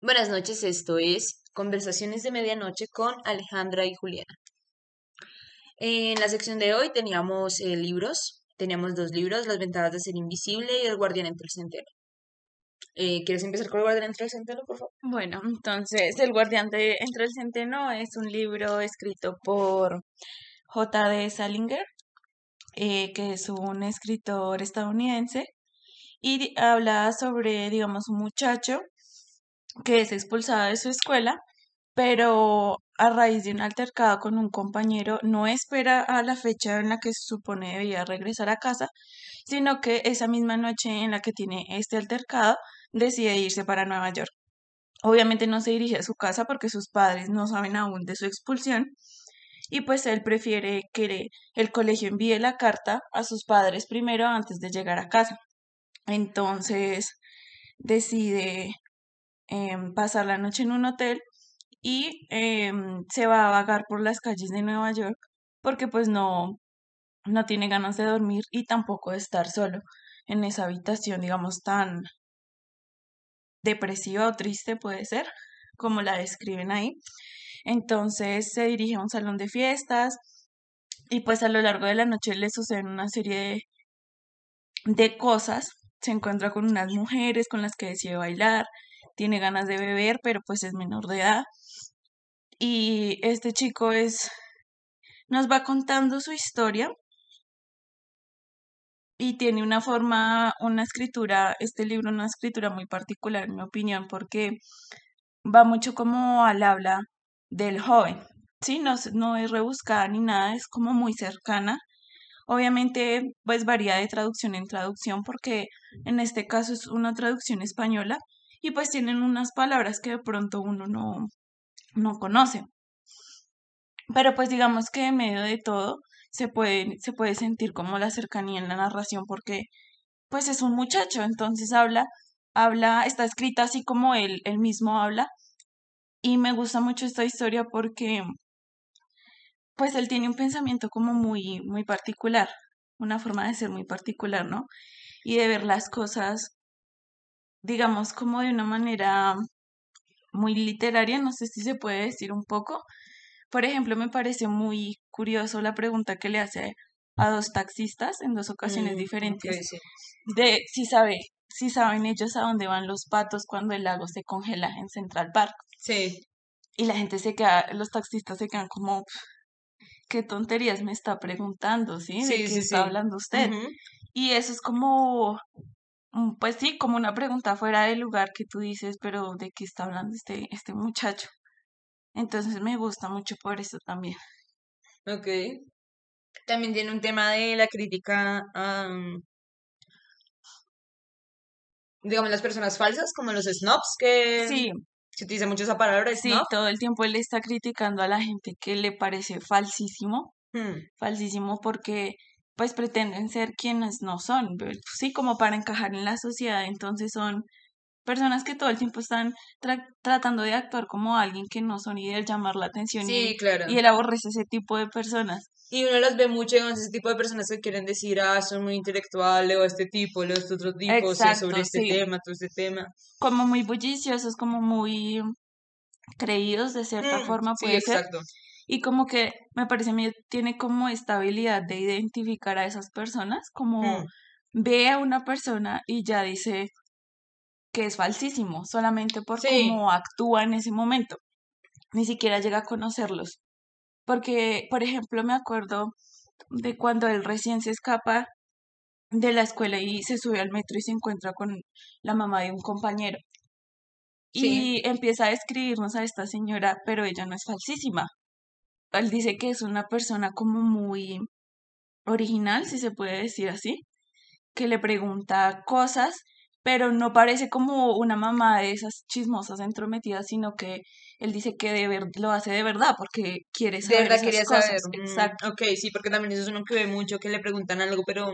Buenas noches, esto es Conversaciones de Medianoche con Alejandra y Juliana. En la sección de hoy teníamos eh, libros, teníamos dos libros, Las ventajas de ser invisible y El guardián entre el centeno. Eh, ¿Quieres empezar con El guardián entre el centeno, por favor? Bueno, entonces El guardián de entre el centeno es un libro escrito por J.D. Salinger, eh, que es un escritor estadounidense, y habla sobre, digamos, un muchacho que es expulsado de su escuela, pero a raíz de un altercado con un compañero no espera a la fecha en la que se supone debía regresar a casa, sino que esa misma noche en la que tiene este altercado decide irse para Nueva York. Obviamente no se dirige a su casa porque sus padres no saben aún de su expulsión y pues él prefiere que el colegio envíe la carta a sus padres primero antes de llegar a casa. Entonces decide em, pasar la noche en un hotel y em, se va a vagar por las calles de Nueva York porque pues no, no tiene ganas de dormir y tampoco de estar solo en esa habitación, digamos, tan depresiva o triste puede ser, como la describen ahí. Entonces se dirige a un salón de fiestas y pues a lo largo de la noche le suceden una serie de, de cosas. Se encuentra con unas mujeres con las que decide bailar, tiene ganas de beber, pero pues es menor de edad. Y este chico es nos va contando su historia y tiene una forma, una escritura, este libro, una escritura muy particular, en mi opinión, porque va mucho como al habla del joven, ¿sí? No, no es rebuscada ni nada, es como muy cercana. Obviamente, pues varía de traducción en traducción, porque en este caso es una traducción española y pues tienen unas palabras que de pronto uno no, no conoce. Pero pues digamos que en medio de todo, se puede, se puede sentir como la cercanía en la narración porque pues es un muchacho, entonces habla, habla, está escrita así como él, él mismo habla y me gusta mucho esta historia porque pues él tiene un pensamiento como muy, muy particular, una forma de ser muy particular, ¿no? Y de ver las cosas, digamos, como de una manera muy literaria, no sé si se puede decir un poco, por ejemplo, me parece muy curioso la pregunta que le hace a dos taxistas en dos ocasiones mm, diferentes de si sabe si saben ellos a dónde van los patos cuando el lago se congela en Central Park. Sí. Y la gente se queda, los taxistas se quedan como, ¿qué tonterías me está preguntando? ¿Sí? ¿De qué está hablando usted? Y eso es como, pues sí, como una pregunta fuera del lugar que tú dices, pero ¿de qué está hablando este, este muchacho? Entonces me gusta mucho por eso también. Ok. También tiene un tema de la crítica digamos, las personas falsas, como los snobs, que sí. se utiliza mucho esa palabra. Sí, todo el tiempo él está criticando a la gente que le parece falsísimo. Hmm. Falsísimo porque pues pretenden ser quienes no son, sí, como para encajar en la sociedad, entonces son personas que todo el tiempo están tratando de actuar como alguien que no son y de llamar la atención. Sí, claro. Y él aborrece ese tipo de personas. Y uno las ve mucho ese tipo de personas que quieren decir, ah, son muy intelectuales, o este tipo, o este otro tipo, sobre este tema, todo este tema. Como muy bulliciosos, como muy creídos de cierta mm, forma, puede sí, exacto. Y como que me parece a mí tiene como esta habilidad de identificar a esas personas, como mm. ve a una persona y ya dice, que es falsísimo, solamente por cómo actúa en ese momento. Ni siquiera llega a conocerlos. Porque, por ejemplo, me acuerdo de cuando él recién se escapa de la escuela y se sube al metro y se encuentra con la mamá de un compañero. Y empieza a describirnos a esta señora, pero ella no es falsísima. Él dice que es una persona como muy original, si se puede decir así, que le pregunta cosas pero no parece como una mamá de esas chismosas entrometidas, sino que él dice que de lo hace de verdad porque quiere saber. De verdad quería saber. Mm, Exacto. Ok, sí, porque también eso es uno que ve mucho, que le preguntan algo, pero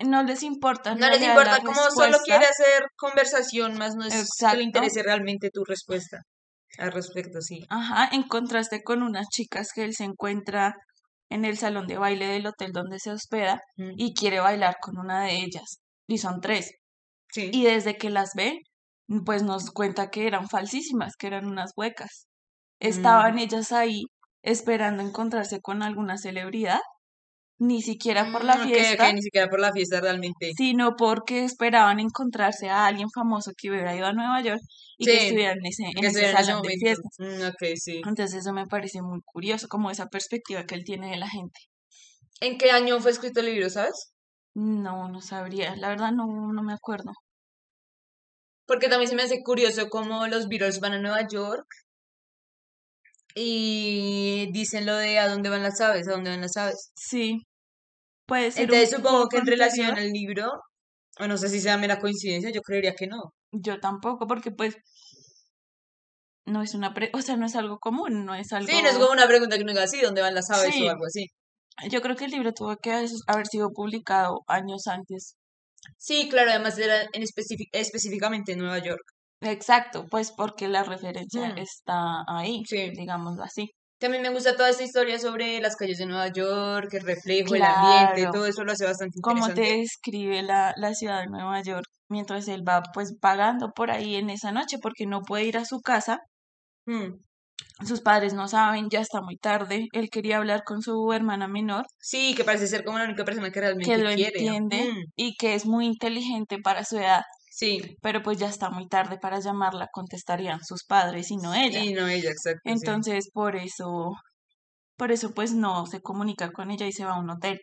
no les importa. No les importa, como solo quiere hacer conversación, más no es que le interese realmente tu respuesta al respecto, sí. Ajá, en contraste con unas chicas que él se encuentra en el salón de baile del hotel donde se hospeda y quiere bailar con una de ellas. Y son tres. Y desde que las ve, pues nos cuenta que eran falsísimas, que eran unas huecas. Estaban Mm. ellas ahí esperando encontrarse con alguna celebridad, ni siquiera por la Mm, ok, ok, fiesta, ni siquiera por la fiesta realmente. sino porque esperaban encontrarse a alguien famoso que hubiera ido a Nueva York y que Sí, estuviera en ese, en ese estuviera en ese salón de fiestas. Mm, sí. Entonces eso me parece muy curioso, como esa perspectiva que él tiene de la gente. ¿En qué año fue escrito el libro, sabes? No, no sabría, la verdad no, no me acuerdo. Porque también se me hace curioso cómo los Beatles van a Nueva York y dicen lo de a dónde van las aves, a dónde van las aves. Sí, puede ser un Entonces supongo que en relación anterior. al libro, o no sé si sea mera coincidencia, yo creería que no. Yo tampoco, porque pues no es una, pre- o sea, no es algo común, no es Sí, no es algo... como una pregunta que uno diga así, ¿dónde van las aves o algo así? yo creo que el libro tuvo que haber sido publicado años antes. Sí, claro, además era en específic- específicamente en Nueva York. Exacto, pues porque la referencia Hmm, está ahí, sí. digámoslo así. También me gusta toda esta historia sobre las calles de Nueva York, el reflejo, el ambiente, todo eso lo hace bastante cómo te interesante. describe la, la ciudad de Nueva York mientras él va pues vagando por ahí en esa noche porque no puede ir a su casa, Mm, sus padres no saben, ya está muy tarde, él quería hablar con su hermana menor, Sí, que parece ser como la única persona que que realmente lo quiere. entiende Mm, y que es muy inteligente para su edad, sí, pero pues ya está muy tarde para llamarla, contestarían sus padres y no ella. y no ella, exacto, sí. Entonces, por eso, por eso pues no se comunica con ella y se va a un hotel.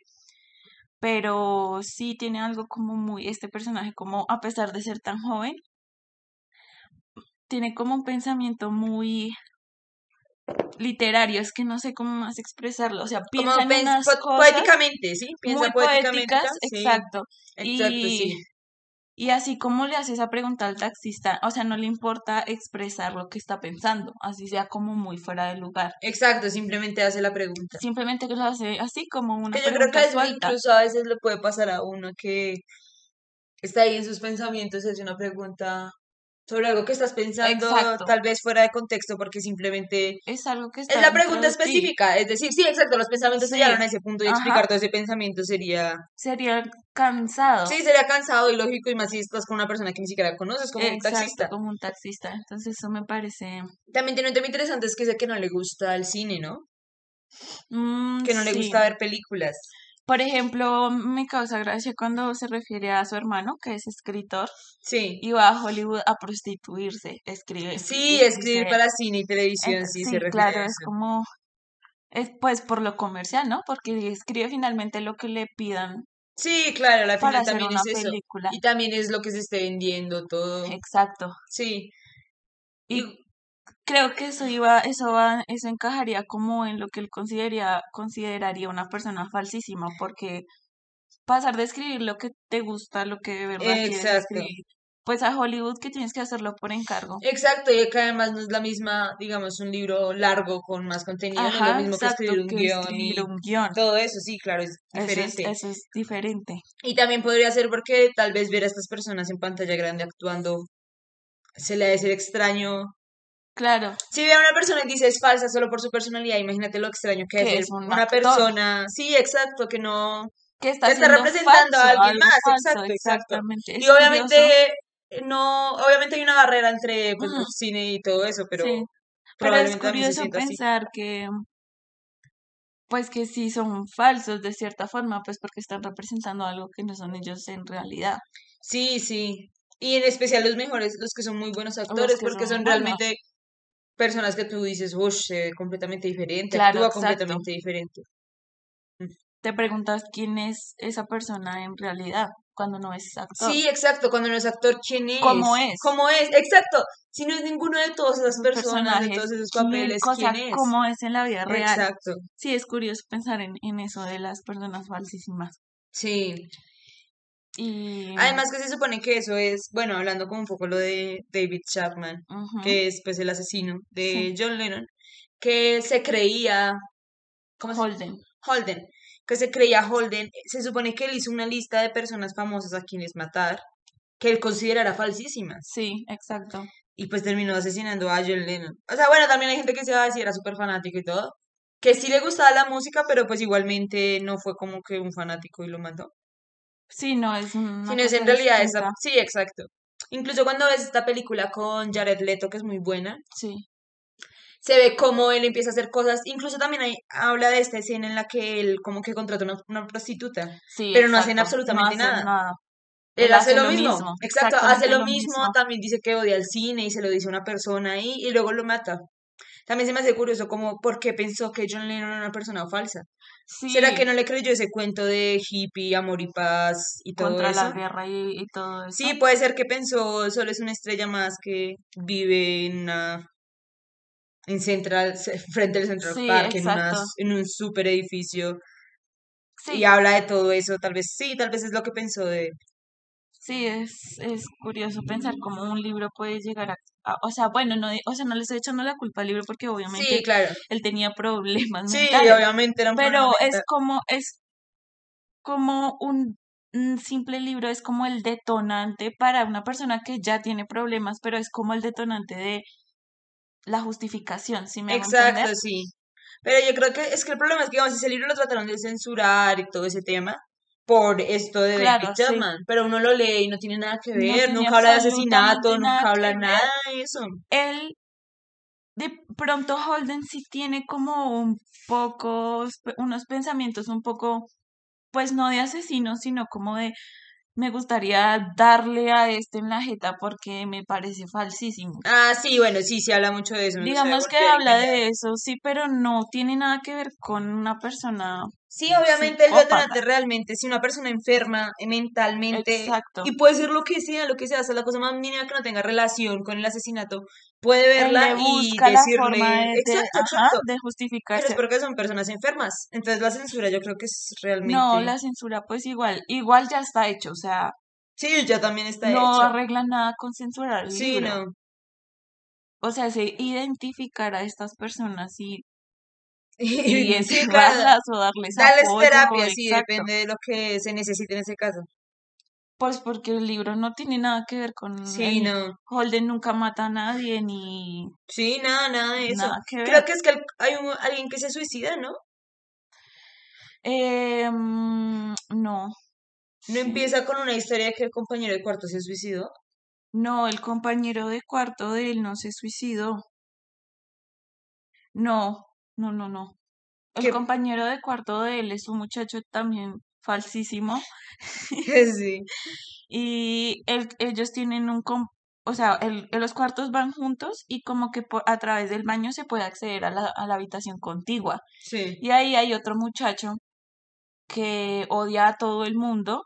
Pero sí tiene algo como muy, este personaje como a pesar de ser tan joven, tiene como un pensamiento muy literario, es que no sé cómo más expresarlo, o sea, Como piensa en pens- unas po- cosas poéticamente, ¿sí? Piensa muy poéticamente, poéticas, sí, exacto. exacto, Y, sí. Y así como le hace esa pregunta al taxista, o sea, no le importa expresar lo que está pensando, así sea como muy fuera de lugar. Exacto, simplemente hace la pregunta. Simplemente lo hace así como una Que yo creo que es, suelta. incluso a veces le puede pasar a uno que está ahí en sus pensamientos, hace una pregunta sobre algo que estás pensando, Exacto. tal vez fuera de contexto, porque simplemente Es algo que es la pregunta específica. Es decir, sí, exacto, los pensamientos Sí, llegaron a ese punto y ajá. explicar todo ese pensamiento sería, Sería cansado. sí, sería cansado y lógico, y más si estás con una persona que ni siquiera conoces, como un taxista. como un taxista. Entonces eso me parece... También tiene un tema interesante, es que dice que no le gusta el cine, ¿no? Mm, Que no le sí. gusta ver películas. Por ejemplo, me causa gracia cuando se refiere a su hermano, que es escritor, Sí. y va a Hollywood a prostituirse, escribe. Sí, escribir para cine y televisión, sí, se refiere claro, a es como, es pues por lo comercial, ¿no? Porque escribe finalmente lo que le pidan Sí, claro, para final también es eso. película. Y también es lo que se esté vendiendo todo. Exacto. Sí. Y creo que eso iba, eso va, eso encajaría como en lo que él consideraría, consideraría una persona falsísima, porque pasar de escribir lo que te gusta, lo que de verdad quieres exacto. escribir, pues a Hollywood que tienes que hacerlo por encargo. Exacto, y que además no es la misma, digamos, un libro largo con más contenido, no es lo mismo que escribir un que guion escribir y un guion. todo eso, sí, claro, es Eso es, diferente. eso es diferente. Y también podría ser porque tal vez ver a estas personas en pantalla grande actuando se le ha de ser extraño. Claro, Si ve a una persona y dice es falsa solo por su personalidad, imagínate lo extraño que es es un una actor persona, sí, exacto, que no, que está que está haciendo representando a alguien más, falso, exacto, exacto. exactamente. Y Es curioso. obviamente no, obviamente hay una barrera entre pues, el cine y todo eso, pero sí, pero es curioso así. pensar que, pues que sí son falsos de cierta forma, pues porque están representando algo que no son ellos en realidad. Sí, sí. Y en especial los mejores, los que son muy buenos actores, que porque son realmente personas que tú dices, uff, se ve completamente diferente, Claro, actúa exacto. completamente diferente. Mm. Te preguntas quién es esa persona en realidad cuando no es actor. Sí, exacto, cuando no es actor, ¿quién ¿Cómo es? es? ¿Cómo es? Exacto. Si no es ninguno de todas esas personas, de todos esos papeles, ¿quién es? cómo es en la vida real. Exacto. Sí, es curioso pensar en, en eso de las personas falsísimas. Sí. Y, Además que se supone que eso es, bueno, hablando como un poco lo de David Chapman, que es pues el asesino de sí, John Lennon, que se creía, ¿cómo se Holden. Holden, que se creía Holden, se supone que él hizo una lista de personas famosas a quienes matar, que él considerara falsísimas, Sí, exacto. y pues terminó asesinando a John Lennon. O sea, bueno, también hay gente que se va a decir era súper fanático y todo, que sí le gustaba la música, pero pues igualmente no fue como que un fanático y lo mató. Sí, no, es Sino es en realidad esa, sí, exacto. Incluso cuando ves esta película con Jared Leto, que es muy buena, Sí, se ve cómo él empieza a hacer cosas. Incluso también hay, habla de esta escena en la que él como que contrata una, una prostituta, sí, pero no hacen. No absolutamente hacen nada. nada. Él Él hace hace lo mismo, mismo, exacto, hace lo mismo, mismo. también dice que odia el cine y se lo dice a una persona ahí y luego lo mata. También se me hace curioso como por qué pensó que John Lennon era una persona falsa. ¿Será que Sí, no le creyó ese cuento de hippie, amor y paz y todo contra la eso? guerra y, y todo Sí, eso. puede ser que pensó, solo es una estrella más que vive en una, en Central, frente al Central Sí, Park, en una, en un super edificio y Sí, habla de todo eso, tal vez sí, tal vez es lo que pensó de, sí, es, es curioso pensar cómo un libro puede llegar a, a- o sea, bueno, no, o sea, no le estoy echando la culpa al libro porque sí, obviamente claro, él tenía problemas sí, mentales, obviamente era un problema pero es como, es como un, un simple libro, es como el detonante para una persona que ya tiene problemas, pero es como el detonante de la justificación, ¿sí me? Exacto, sí. Pero yo creo que es que el problema es que, digamos, ese libro lo trataron de censurar y todo ese tema por esto de David Claro, sí, Chapman, pero uno lo lee y no tiene nada que ver, nunca habla de asesinato, nunca habla nada de eso. Él de pronto Holden sí tiene como un poco, unos pensamientos un poco, pues no de asesino, sino como de me gustaría darle a este en la jeta porque me parece falsísimo. Ah, sí, bueno, sí, sí habla mucho de eso, Digamos que habla de eso, sí, pero no tiene nada que ver con una persona Sí, obviamente el detonante realmente, si una persona enferma mentalmente, Exacto. y puede ser lo que sea, lo que sea, hasta la cosa más mínima que no tenga relación con el asesinato, puede verla y decirle, de, exacto, ajá, exacto, de pero es justificarse. porque son personas enfermas. Entonces la censura yo creo que es No, realmente, la censura pues igual, igual ya está hecho, o sea, sí, ya también está no hecho. arregla nada con censurar el Sí, libro. no. O sea, se identificar a estas personas y, Y y sí, claro, encerrarlas o darles darles apoyo, terapia, sí, exacto. depende de lo que se necesite en ese caso. Pues porque el libro no tiene nada que ver con Sí, el no. Holden nunca mata a nadie ni Sí, nada, nada de eso. nada que ver. Creo que es que hay un- alguien que se suicida, ¿no? Eh, no, No sí. empieza con una historia de que el compañero de cuarto se suicidó. No, el compañero de cuarto de él no se suicidó. No, no, no, no. El compañero de cuarto de él es un muchacho también falsísimo sí. y él- ellos tienen un, com- o sea, el, el- los cuartos van juntos y como que por- a través del baño se puede acceder a la, a la habitación contigua. Sí. Y ahí hay otro muchacho que odia a todo el mundo,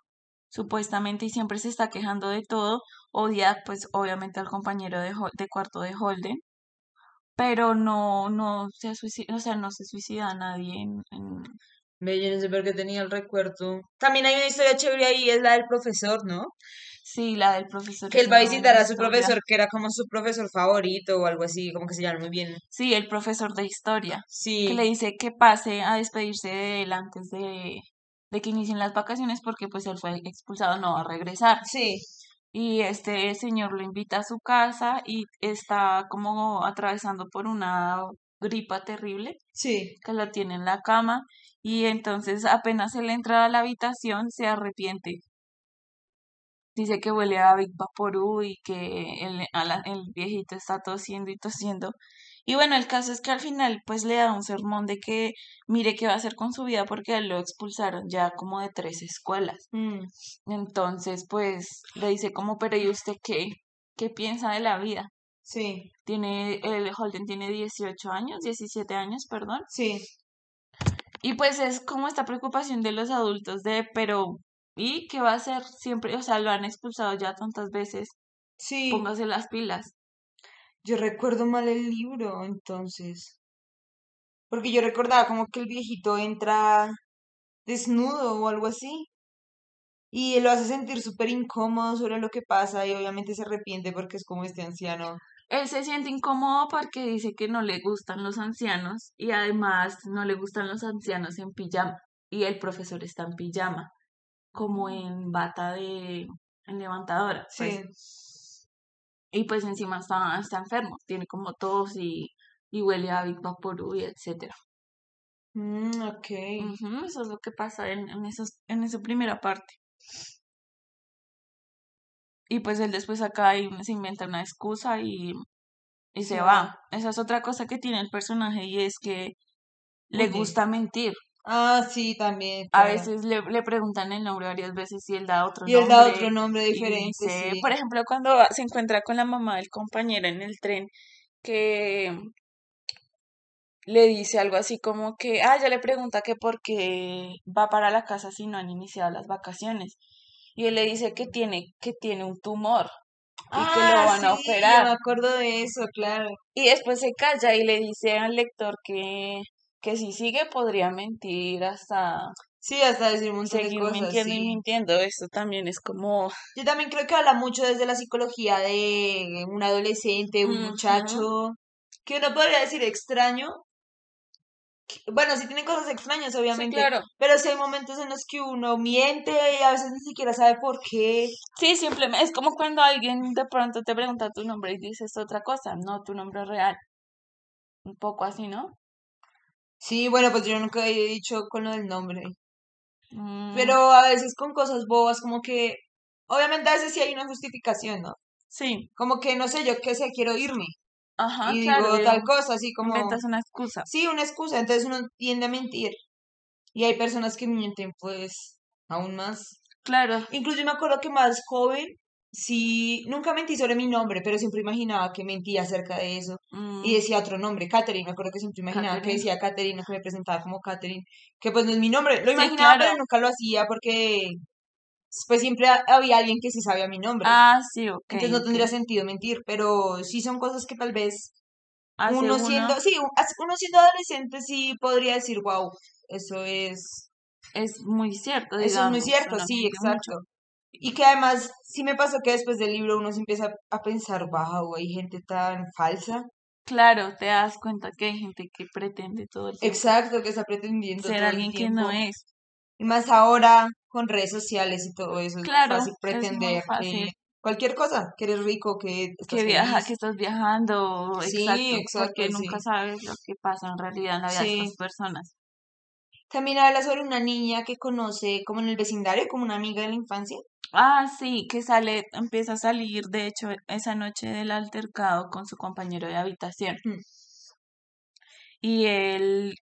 supuestamente, y siempre se está quejando de todo. Odia, pues, obviamente al compañero de, de cuarto de Holden, pero no, no se suicida, o sea, no se suicida a nadie en, en- Ve, yo no sé por qué tenía el recuerdo. También hay una historia chévere ahí, es la del profesor, ¿no? Sí, la del profesor Que él va a visitar a su profesor, que era como su profesor favorito o algo así, como que se llama muy bien. Sí, el profesor de historia, que le Sí, dice que pase a despedirse de él antes de, de que inicien las vacaciones porque pues él fue expulsado, no va a regresar. sí, Y este señor lo invita a su casa y está como atravesando por una gripa terrible sí. que lo tiene en la cama y entonces apenas él entra a la habitación se arrepiente. Dice que huele a Big Vaporú y que el, a la- el viejito está tosiendo y tosiendo. Y bueno, el caso es que al final pues le da un sermón de que mire qué va a hacer con su vida porque lo expulsaron ya como de tres escuelas. Mm, Entonces pues le dice como, pero ¿y usted qué? ¿Qué piensa de la vida? Sí, Tiene, el Holden tiene 18 años, 17 años, perdón. sí. Y pues es como esta preocupación de los adultos de, pero, ¿y qué va a hacer siempre? O sea, lo han expulsado ya tantas veces, Sí, póngase las pilas. yo recuerdo mal el libro, entonces. Porque yo recordaba como que el viejito entra desnudo o algo así. Y lo hace sentir súper incómodo sobre lo que pasa y obviamente se arrepiente porque es como este anciano. Él se siente incómodo porque dice que no le gustan los ancianos y además no le gustan los ancianos en pijama. Y el profesor está en pijama, como en bata de en levantadora, Sí. pues. Y pues encima está, está enfermo, tiene como tos y, y huele a Big Vaporú y etcétera. Mm, ok. Eso es lo que pasa en, en, esos, en esa primera parte. Y pues él después acá y se inventa una excusa y, y se va. va. Esa es otra cosa que tiene el personaje y es que le gusta mentir. Ah, sí, también, A veces le, le preguntan el nombre varias veces y él da otro Y él da nombre otro nombre y diferente, dice, sí. por ejemplo, cuando se encuentra con la mamá del compañero en el tren, que le dice algo así como que, ah, ya le pregunta que por qué va para la casa si no han iniciado las vacaciones. Y él le dice que tiene, que tiene un tumor y que lo Ah, van a sí, operar. me acuerdo de eso, claro. Y después se calla y le dice al lector que, que si sigue podría mentir hasta Sí, hasta decir un montón de seguir cosas, mintiendo y mintiendo. Eso también es como, Yo también creo que habla mucho desde la psicología de un adolescente, un muchacho, que uno podría decir extraño. Bueno, sí tienen cosas extrañas, Sí, obviamente, claro. pero sí hay momentos en los que uno miente y a veces ni siquiera sabe por qué. Sí, simplemente es como cuando alguien de pronto te pregunta tu nombre y dices otra cosa, no tu nombre real. Un poco así, ¿no? Sí, bueno, pues yo nunca he dicho con lo del nombre, Mm, pero a veces con cosas bobas, como que, obviamente a veces sí hay una justificación, ¿no? sí, Como que, no sé, yo qué sé, quiero irme ajá, y claro, digo tal cosa, así como, inventas una excusa. sí, una excusa, entonces uno tiende a mentir. Y hay personas que mienten, pues, aún más. Claro, Incluso yo me acuerdo que más joven, sí, nunca mentí sobre mi nombre, pero siempre imaginaba que mentía acerca de eso. Y mm, decía otro nombre, Catherine, me acuerdo que siempre imaginaba que Catherine. decía Catherine, que me presentaba como Catherine, que pues no es mi nombre. Lo Sí, imaginaba, claro. pero nunca lo hacía porque, pues, siempre ha- había alguien que sí sabía mi nombre. Ah, sí, ok, Entonces no tendría sentido mentir, pero sí son cosas que tal vez Hace uno uno, siendo, sí, uno siendo adolescente sí podría decir, wow, eso es, es muy cierto, eso es muy cierto, sí, mucho. exacto. Y que además sí me pasó que después del libro uno se empieza a pensar, wow, hay gente tan falsa. Claro, te das cuenta que hay gente que pretende todo el tiempo Exacto, que está pretendiendo ser todo el alguien que no tiempo. es. Y más ahora con redes sociales y todo eso, Claro, fácil es muy pretender que fácil cualquier cosa, que eres rico, que que estás viaja, feliz. que estás viajando, Sí, exacto, exacto, porque nunca sabes lo que pasa en realidad en la vida de estas personas. También habla sobre una niña que conoce como en el vecindario, como una amiga de la infancia. Ah, sí, que sale, empieza a salir, de hecho, esa noche del altercado con su compañero de habitación. Mm. Y él,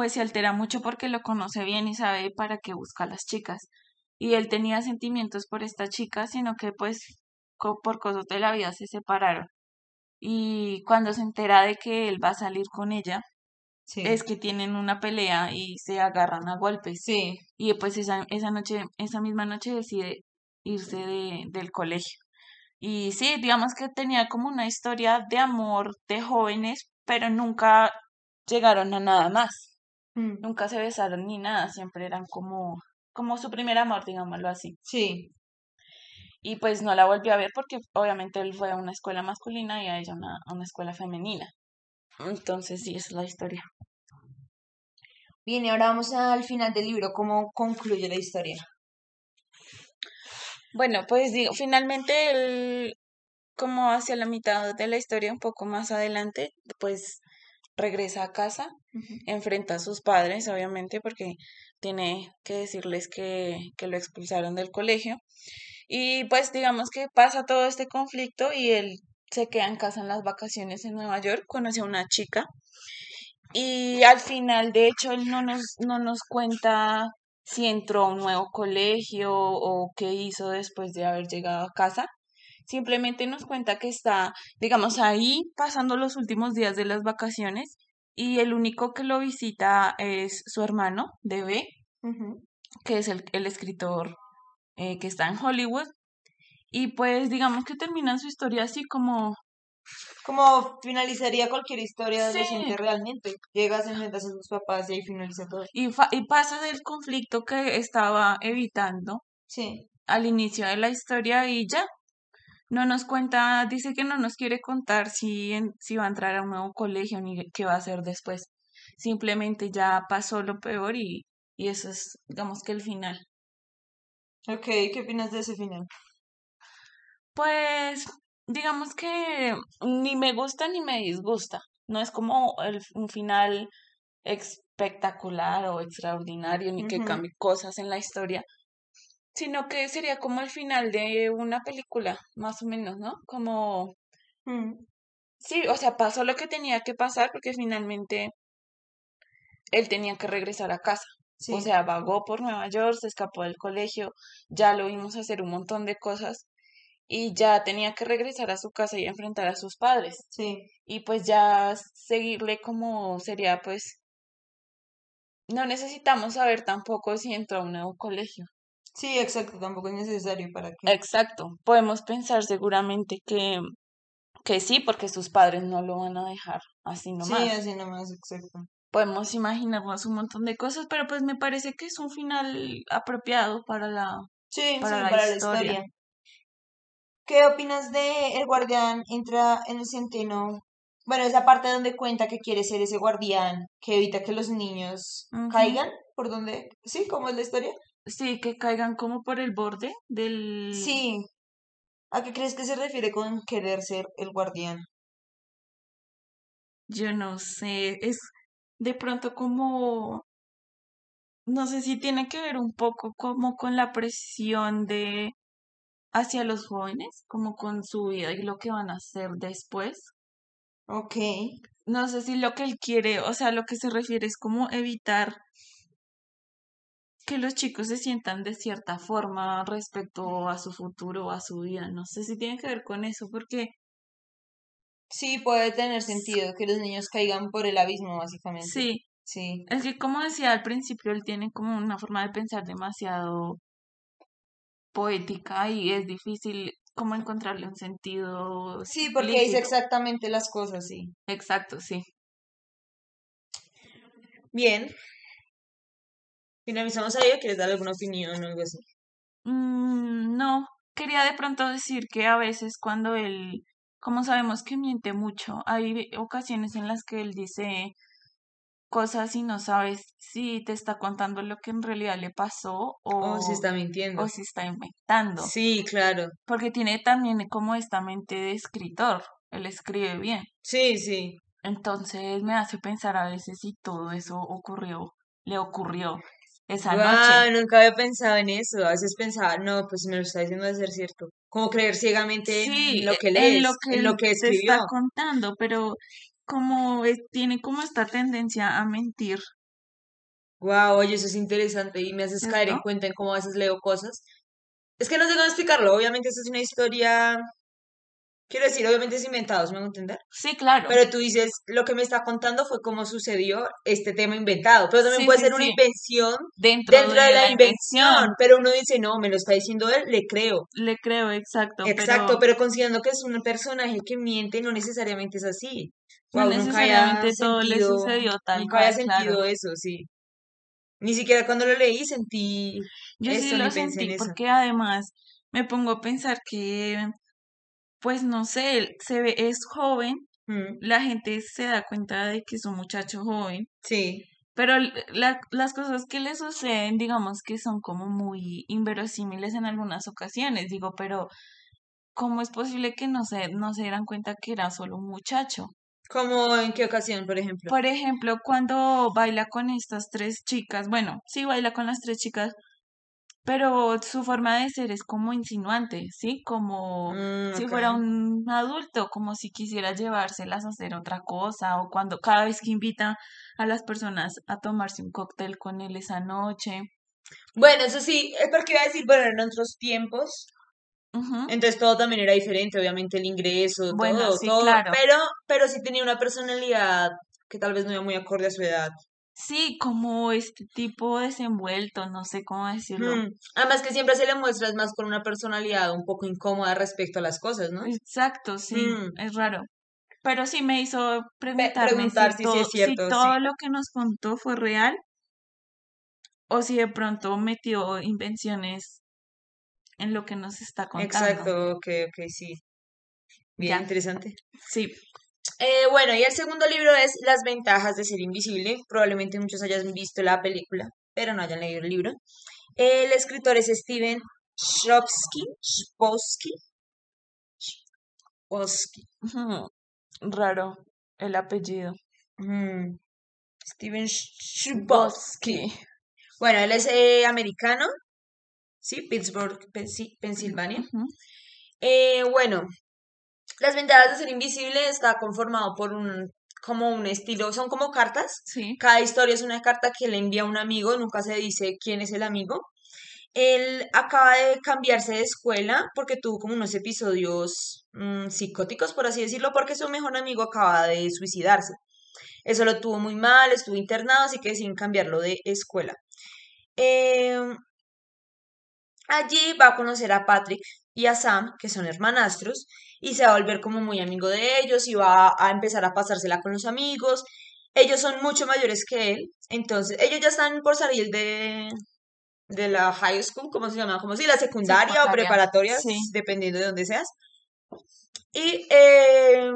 pues, se altera mucho porque lo conoce bien y sabe para qué busca a las chicas. Y él tenía sentimientos por esta chica, sino que, pues, co- por cosas de la vida se separaron. Y cuando se entera de que él va a salir con ella, Sí, es que tienen una pelea y se agarran a golpes. sí, Y pues esa, esa noche, esa misma noche decide irse de, del colegio. Y sí, digamos que tenía como una historia de amor de jóvenes, pero nunca llegaron a nada más. Mm, Nunca se besaron ni nada, siempre eran como, como su primer amor, digámoslo así. sí. Y pues no la volvió a ver porque obviamente él fue a una escuela masculina y a ella una, a una escuela femenina. Entonces sí, esa es la historia. Bien, y ahora vamos al final del libro, ¿cómo concluye la historia? Bueno, pues digo, finalmente él, como hacia la mitad de la historia, un poco más adelante, pues regresa a casa, Enfrenta a sus padres, obviamente, porque tiene que decirles que, que lo expulsaron del colegio. Y pues digamos que pasa todo este conflicto y él se queda en casa en las vacaciones en Nueva York, conoce a una chica y al final, de hecho, él no nos, no nos cuenta si entró a un nuevo colegio o qué hizo después de haber llegado a casa. Simplemente nos cuenta que está, digamos, ahí pasando los últimos días de las vacaciones y el único que lo visita es su hermano, D.B., que es el, el escritor eh, que está en Hollywood. Y pues digamos que termina su historia así como, Como finalizaría cualquier historia sí, adolescente realmente. Llegas, enfrentas a sus papás y ahí finaliza todo. y, fa- y pasa del conflicto que estaba evitando Sí, al inicio de la historia y ya. No nos cuenta, dice que no nos quiere contar si, en- si va a entrar a un nuevo colegio ni qué va a hacer después. Simplemente ya pasó lo peor y, y eso es, digamos que el final. ok, ¿qué opinas de ese final? Pues, digamos que ni me gusta ni me disgusta. No es como el, un final espectacular o extraordinario ni que cambie cosas en la historia. Sino que sería como el final de una película, más o menos, ¿no? Como, Mm, sí, o sea, pasó lo que tenía que pasar porque finalmente él tenía que regresar a casa. O sea, vagó por Nueva York, se escapó del colegio, ya lo vimos hacer un montón de cosas y ya tenía que regresar a su casa y enfrentar a sus padres. sí. Y pues ya seguirle como sería, pues, no necesitamos saber tampoco si entró a un nuevo colegio. Sí, exacto, tampoco es necesario para que. Exacto. Podemos pensar seguramente que, que sí, porque sus padres no lo van a dejar así Sí, nomás. así nomás, exacto. Podemos imaginarnos un montón de cosas, pero pues me parece que es un final apropiado para la, Sí, sí, para la para la historia. historia. ¿Qué opinas de el guardián entra en el centeno? Bueno, esa parte donde cuenta que quiere ser ese guardián que evita que los niños caigan, ¿por dónde? Sí, ¿cómo es la historia? Sí, que caigan como por el borde del... Sí, ¿a qué crees que se refiere con querer ser el guardián? Yo no sé, es de pronto como, no sé si tiene que ver un poco como con la presión de hacia los jóvenes, como con su vida y lo que van a hacer después. Ok. No sé si lo que él quiere, o sea, lo que se refiere es como evitar que los chicos se sientan de cierta forma respecto a su futuro, a su vida. No sé si tiene que ver con eso, porque Sí, puede tener sentido que los niños caigan por el abismo, básicamente. sí, Sí. es que como decía al principio, él tiene como una forma de pensar demasiado poética y es difícil como encontrarle un sentido Sí, porque dice exactamente las cosas, sí. Exacto, sí. Bien. Finalizamos ahí, ¿o ¿quieres dar alguna opinión o algo así? Mm, no, quería de pronto decir que a veces cuando él, como sabemos que miente mucho, hay ocasiones en las que él dice cosas y no sabes si te está contando lo que en realidad le pasó se o, está mintiendo. o si está inventando, Sí, claro. porque tiene también como esta mente de escritor, él escribe bien. Sí, sí. Entonces me hace pensar a veces si todo eso ocurrió, le ocurrió esa noche. Wow, nunca había pensado en eso. A veces pensaba, no, pues me lo está diciendo de ser cierto. Como creer ciegamente en lo e- que en lo lees, que en lo que te está contando, pero como es- tiene como esta tendencia a mentir, Wow, oye, eso es interesante y me haces caer en cuenta en cómo a veces leo cosas. Es que no sé cómo explicarlo. Obviamente, esto es una historia, quiero decir, obviamente es inventado, ¿sí ¿me entender? Sí, claro. Pero tú dices, lo que me está contando fue cómo sucedió este tema inventado, pero también Sí, puede sí, ser una sí. invención Dentro dentro de de la invención, invención, pero uno dice, no, me lo está diciendo él, le creo. le creo exacto, Exacto, pero pero considerando que es un personaje que miente, no necesariamente es así. no nunca había le sentido, sucedió tal nunca había cual, claro. sentido eso, sí. Ni siquiera cuando lo leí sentí Yo sí eso, ni lo pensé en sentí eso. porque además me pongo a pensar que, pues no sé, él se ve, es joven, Mm, la gente se da cuenta de que es un muchacho joven sí, Pero la- las cosas que le suceden, digamos que son como muy inverosímiles en algunas ocasiones. Digo, pero ¿cómo es posible que no se, no se dieran cuenta que era solo un muchacho? ¿cómo en qué ocasión, por ejemplo? Por ejemplo, cuando baila con estas tres chicas, bueno, sí baila con las tres chicas, pero su forma de ser es como insinuante, ¿sí? Como Mm, si fuera un adulto, como si quisiera llevárselas a hacer otra cosa, o cuando cada vez que invita a las personas a tomarse un cóctel con él esa noche. Bueno, eso sí, es porque iba a decir, bueno, en otros tiempos, entonces todo también era diferente, obviamente el ingreso, Bueno, todo, sí, todo, claro. pero, pero sí tenía una personalidad que tal vez no iba muy acorde a su edad. Sí, como este tipo desenvuelto, no sé cómo decirlo. Mm, Además que siempre se le muestra es más con una personalidad un poco incómoda respecto a las cosas, ¿no? Exacto, sí, Mm, es raro. Pero sí me hizo preguntarme si preguntar si sí todo, es si cierto, sí. todo lo que nos contó fue real o si de pronto metió invenciones en lo que nos está contando. Exacto, ok, ok, sí. Bien Ya, interesante. sí. Eh, bueno, y el segundo libro es Las ventajas de ser invisible. Probablemente muchos hayan visto la película, pero no hayan leído el libro. El escritor es Steven. Chbosky. Chbosky. Ujú, Raro el apellido. Mm, Steven. Bosque. Bueno, él es eh, americano sí, Pittsburgh, Pensi- Pensilvania. Eh, bueno, Las ventajas de ser invisible está conformado por un, como un estilo, son como cartas. Sí. Cada historia es una carta que le envía un amigo, nunca se dice quién es el amigo. Él acaba de cambiarse de escuela porque tuvo como unos episodios mm, psicóticos, por así decirlo, porque su mejor amigo acaba de suicidarse. Eso lo tuvo muy mal, estuvo internado, así que deciden cambiarlo de escuela. Em, allí va a conocer a Patrick y a Sam, que son hermanastros, y se va a volver como muy amigo de ellos y va a empezar a pasársela con los amigos. Ellos son mucho mayores que él, entonces ellos ya están por salir de, de la high school, ¿cómo se llama? Como si la secundaria o preparatoria, sí. dependiendo de dónde seas. Y eh,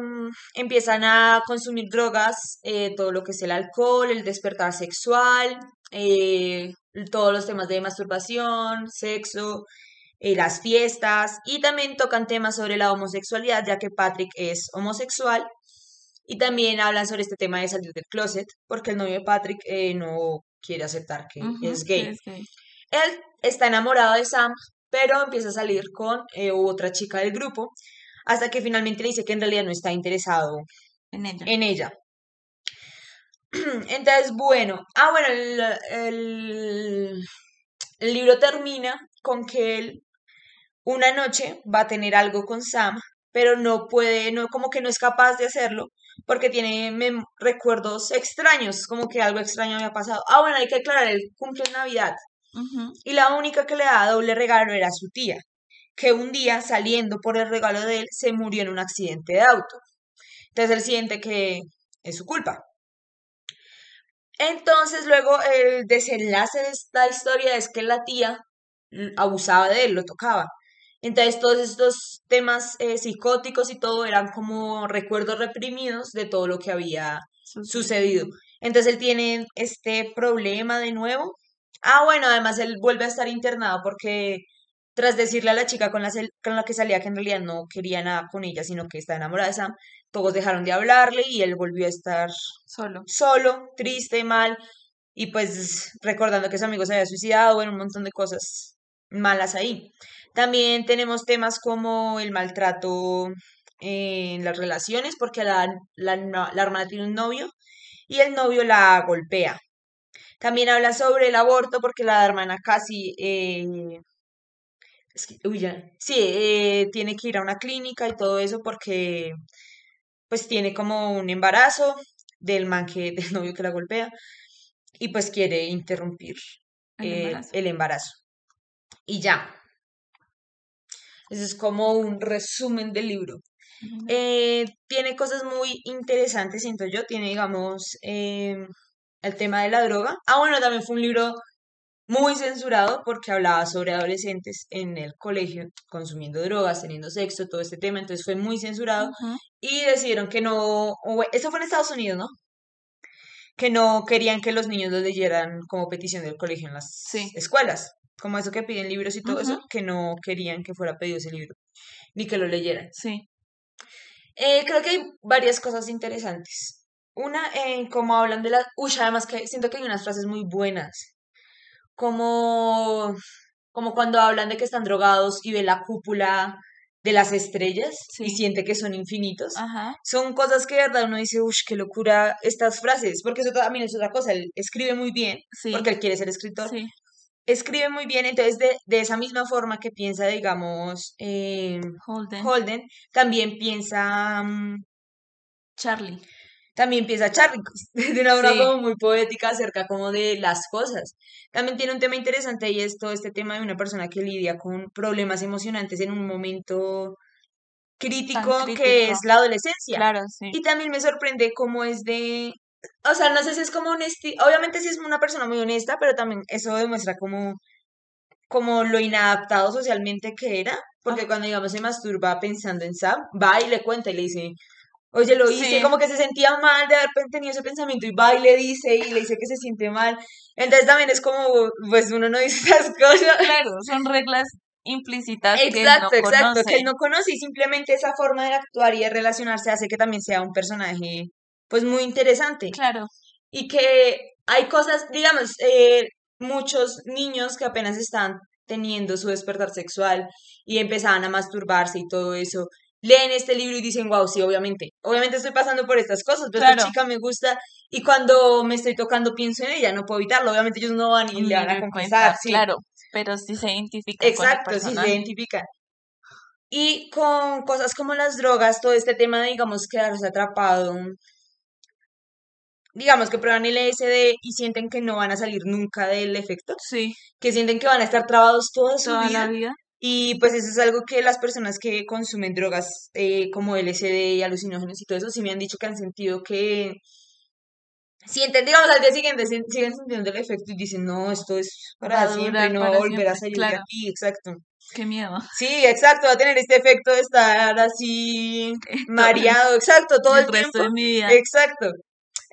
empiezan a consumir drogas, eh, todo lo que es el alcohol, el despertar sexual, eh, todos los temas de masturbación, sexo, eh, las fiestas, y también tocan temas sobre la homosexualidad, ya que Patrick es homosexual, y también hablan sobre este tema de salir del closet, porque el novio de Patrick eh, no quiere aceptar que es gay. es gay. Él está enamorado de Sam, pero empieza a salir con eh, otra chica del grupo, hasta que finalmente le dice que en realidad no está interesado En ella. en ella. Entonces, bueno, ah, bueno, el, el- el libro termina con que él una noche va a tener algo con Sam, pero no puede, no, como que no es capaz de hacerlo, porque tiene recuerdos extraños, como que algo extraño había pasado. Ah, bueno, hay que aclarar, él cumple Navidad, y la única que le daba doble regalo era su tía, que un día saliendo por el regalo de él se murió en un accidente de auto. Entonces él siente que es su culpa. Entonces luego el desenlace de esta historia es que la tía abusaba de él, lo tocaba. Entonces todos estos temas eh, psicóticos y todo eran como recuerdos reprimidos de todo lo que había sucedido. Entonces él tiene este problema de nuevo. Ah, bueno, además él vuelve a estar internado porque tras decirle a la chica con la, cel- con la que salía que en realidad no quería nada con ella, sino que está enamorada de Sam, todos dejaron de hablarle y él volvió a estar Solo. solo, triste, mal, y pues recordando que su amigo se había suicidado, bueno, un montón de cosas malas ahí. También tenemos temas como el maltrato en las relaciones, porque la, la, hermana tiene un novio y el novio la golpea. También habla sobre el aborto, porque la hermana casi, eh, es que- uy, ya, sí, eh, tiene que ir a una clínica y todo eso porque pues tiene como un embarazo del man que, del novio que la golpea y pues quiere interrumpir El eh, embarazo. el embarazo. Y ya. Eso es como un resumen del libro. Eh, tiene cosas muy interesantes, siento yo. Tiene, digamos, em, el tema de la droga. Ah, bueno, también fue un libro muy censurado porque hablaba sobre adolescentes en el colegio consumiendo drogas, teniendo sexo, todo este tema. Entonces fue muy censurado y decidieron que no, eso fue en Estados Unidos, ¿no? Que no querían que los niños lo leyeran como petición del colegio en las Sí. escuelas, como eso que piden libros y todo eso, que no querían que fuera pedido ese libro, ni que lo leyeran. Sí. Eh, creo que hay varias cosas interesantes. Una, eh, como hablan de la... Uy, además que siento que hay unas frases muy buenas, como, como cuando hablan de que están drogados y ve la cúpula de las estrellas y siente que son infinitos Ajá. son cosas que de verdad uno dice, uff, qué locura estas frases, porque eso también es otra cosa, él escribe muy bien, Sí. porque él quiere ser escritor, Sí. Escribe muy bien, entonces de, de esa misma forma que piensa, digamos, eh, Holden. Holden, también piensa, mm, Charlie. también piensa Charlie, de una forma Sí. como muy poética acerca como de las cosas. También tiene un tema interesante y es todo este tema de una persona que lidia con problemas emocionantes en un momento crítico que crítico. es la adolescencia. Claro, sí. Y también me sorprende cómo es de, o sea, no sé si es como honesti, obviamente sí es una persona muy honesta, pero también eso demuestra como, como lo inadaptado socialmente que era, porque Ajá. cuando digamos se masturba pensando en Sam, va y le cuenta y le dice, oye, lo hice, Sí. como que se sentía mal de haber tenido ese pensamiento y va y le dice y le dice que se siente mal. Entonces también es como, pues uno no dice esas cosas. Claro, son reglas implícitas que él no Exacto, exacto, que él no conoce y simplemente esa forma de actuar y de relacionarse hace que también sea un personaje pues muy interesante Claro. y que hay cosas, digamos, eh, muchos niños que apenas están teniendo su despertar sexual y empezaban a masturbarse y todo eso, leen este libro y dicen, wow, sí, obviamente, obviamente estoy pasando por estas cosas, pero esta Claro. chica me gusta y cuando me estoy tocando pienso en ella, no puedo evitarlo, obviamente ellos no van y le van a confesar, sí. claro, pero sí se identifica con el Exacto, sí, se identifican. Y con cosas como las drogas, todo este tema de, digamos, quedarse atrapado, digamos que prueban LSD y sienten que no van a salir nunca del efecto, Sí, que sienten que van a estar trabados toda su toda vida. la vida. Y pues eso es algo que las personas que consumen drogas eh, como LSD y alucinógenos y todo eso, sí me han dicho que han sentido que sienten, digamos, al día siguiente si- siguen sintiendo el efecto y dicen, no, esto es para siempre, no va a volver a salir de aquí, exacto. Qué miedo. Sí, exacto, va a tener este efecto de estar así mareado, exacto, todo el el resto tiempo. de mi vida. Exacto.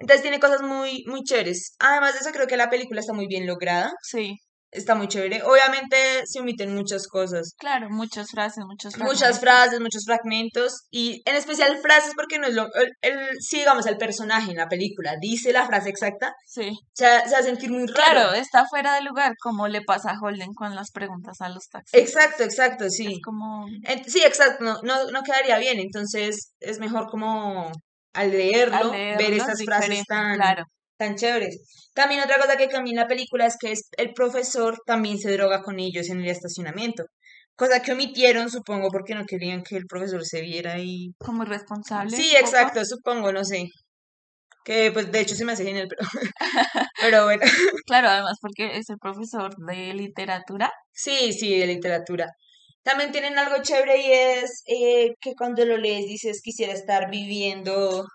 Entonces tiene cosas muy, muy chéveres. Además de eso, creo que la película está muy bien lograda, Sí, está muy chévere. Obviamente se omiten muchas cosas, claro, muchas frases, muchos muchas fragmentos. frases, muchos fragmentos, y en especial frases porque no es lo, el, el- sí, digamos, el personaje en la película dice la frase exacta, Sí. se, va- se va a sentir muy raro. Claro, está fuera de lugar, como le pasa a Holden con las preguntas a los taxis. Exacto, exacto, sí. Es como, sí, exacto, no, no, no quedaría bien, entonces es mejor como al leerlo, al ver leerlo es estas frases tan, claro. tan chéveres. También otra cosa que cambia en la película es que es, el profesor también se droga con ellos en el estacionamiento, cosa que omitieron, supongo, porque no querían que el profesor se viera y... Como irresponsable. Sí, poco. exacto, supongo, no sé. Que pues de hecho se me hace genial, pero, pero bueno. Claro, además porque es el profesor de literatura. Sí, sí, de literatura. También tienen algo chévere y es eh, que cuando lo lees dices quisiera estar viviendo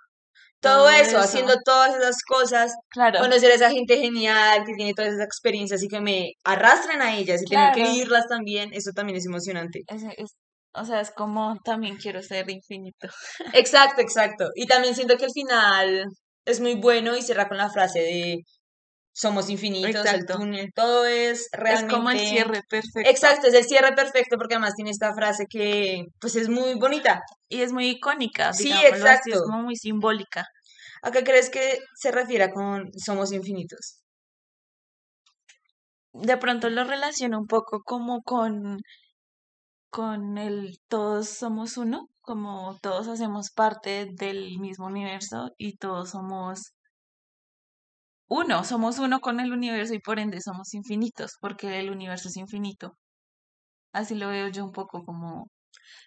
todo eso, eso. haciendo todas esas cosas, Claro, conocer a esa gente genial que tiene todas esas experiencias y que me arrastran a ellas y tener que Claro. vivirlas también, eso también es emocionante. es, o sea, es como también quiero ser infinito. Exacto, exacto. Y también siento que el final es muy bueno y cierra con la frase de somos infinitos, el Exacto. túnel, todo es realmente... Es como el cierre perfecto. Exacto, es el cierre perfecto porque además tiene esta frase que pues es muy bonita. Y es muy icónica, Sí, así, es exacto. como muy simbólica. ¿A qué crees que se refiere con somos infinitos? De pronto lo relaciono un poco como con, con el todos somos uno, como todos hacemos parte del mismo universo y todos somos uno, somos uno con el universo y por ende somos infinitos, porque el universo es infinito. Así lo veo yo un poco como,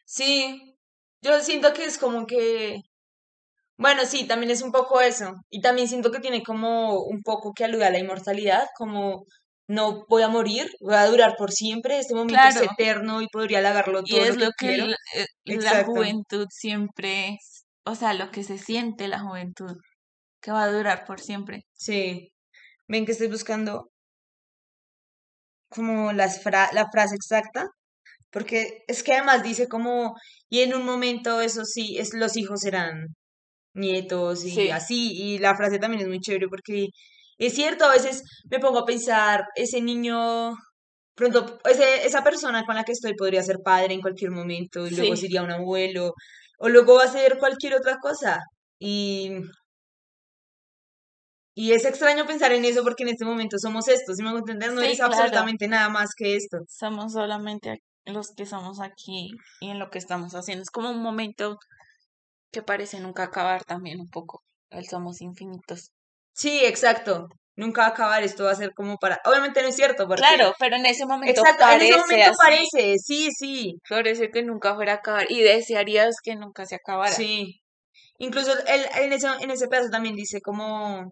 Sí, yo siento que es como que, bueno, sí, también es un poco eso. Y también siento que tiene como un poco que alude a la inmortalidad, como no voy a morir, voy a durar por siempre, este momento es eterno y podría halagarlo y todo es lo que eh, la Exacto. juventud siempre, o sea, lo que se siente la juventud, que va a durar por siempre. Sí. Ven que estoy buscando como las fra- la frase exacta, porque es que además dice como, y en un momento, eso sí, es los hijos serán nietos y Sí. así, y la frase también es muy chévere porque es cierto, a veces me pongo a pensar, ese niño, pronto, ese, esa persona con la que estoy podría ser padre en cualquier momento, y luego sería un abuelo, o luego va a ser cualquier otra cosa, y... Y es extraño pensar en eso porque en este momento somos esto, si me hago entender, no Sí, claro. absolutamente nada más que esto. Somos solamente los que somos aquí y en lo que estamos haciendo. Es como un momento que parece nunca acabar también un poco. El somos infinitos. Sí, exacto. Nunca va a acabar, esto va a ser como para... Obviamente no es cierto, porque... Claro, pero en ese momento Exacto, en ese momento así. parece, sí, sí, Parece que nunca fuera a acabar y desearías que nunca se acabara. sí. Incluso él, en ese, en ese pedazo también dice como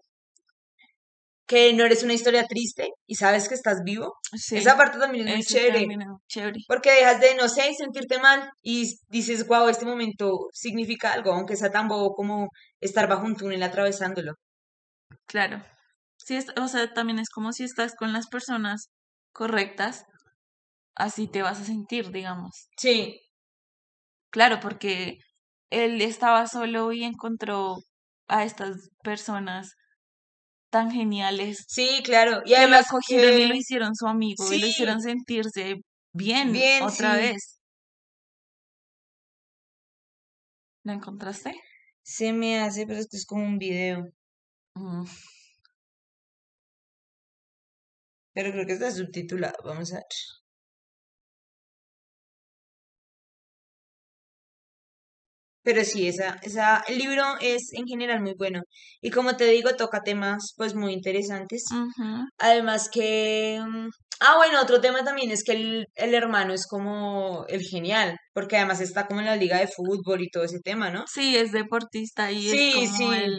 que no eres una historia triste y sabes que estás vivo. Sí, Esa parte también es muy chévere, también es chévere. porque dejas de, no sé, sentirte mal y dices, wow, este momento significa algo, aunque sea tan bobo como estar bajo un túnel atravesándolo. Claro. Sí, es- o sea, también es como si estás con las personas correctas, así te vas a sentir, digamos. Sí, Claro, porque él estaba solo y encontró a estas personas tan geniales sí, claro. Y que lo además acogieron y lo hicieron su amigo y lo hicieron sentirse bien, Bien, otra sí. vez. ¿Lo encontraste? se me hace, pero esto es como un video. Mm, Pero creo que está subtitulado. Vamos a ver. Pero sí, esa, esa, el libro es en general muy bueno. Y como te digo, toca temas pues muy interesantes. Además que... mm, Ah, bueno, otro tema también es que el, el hermano es como el genial, porque además está como en la liga de fútbol y todo ese tema, ¿no? Sí, es deportista y Sí, es como sí. el,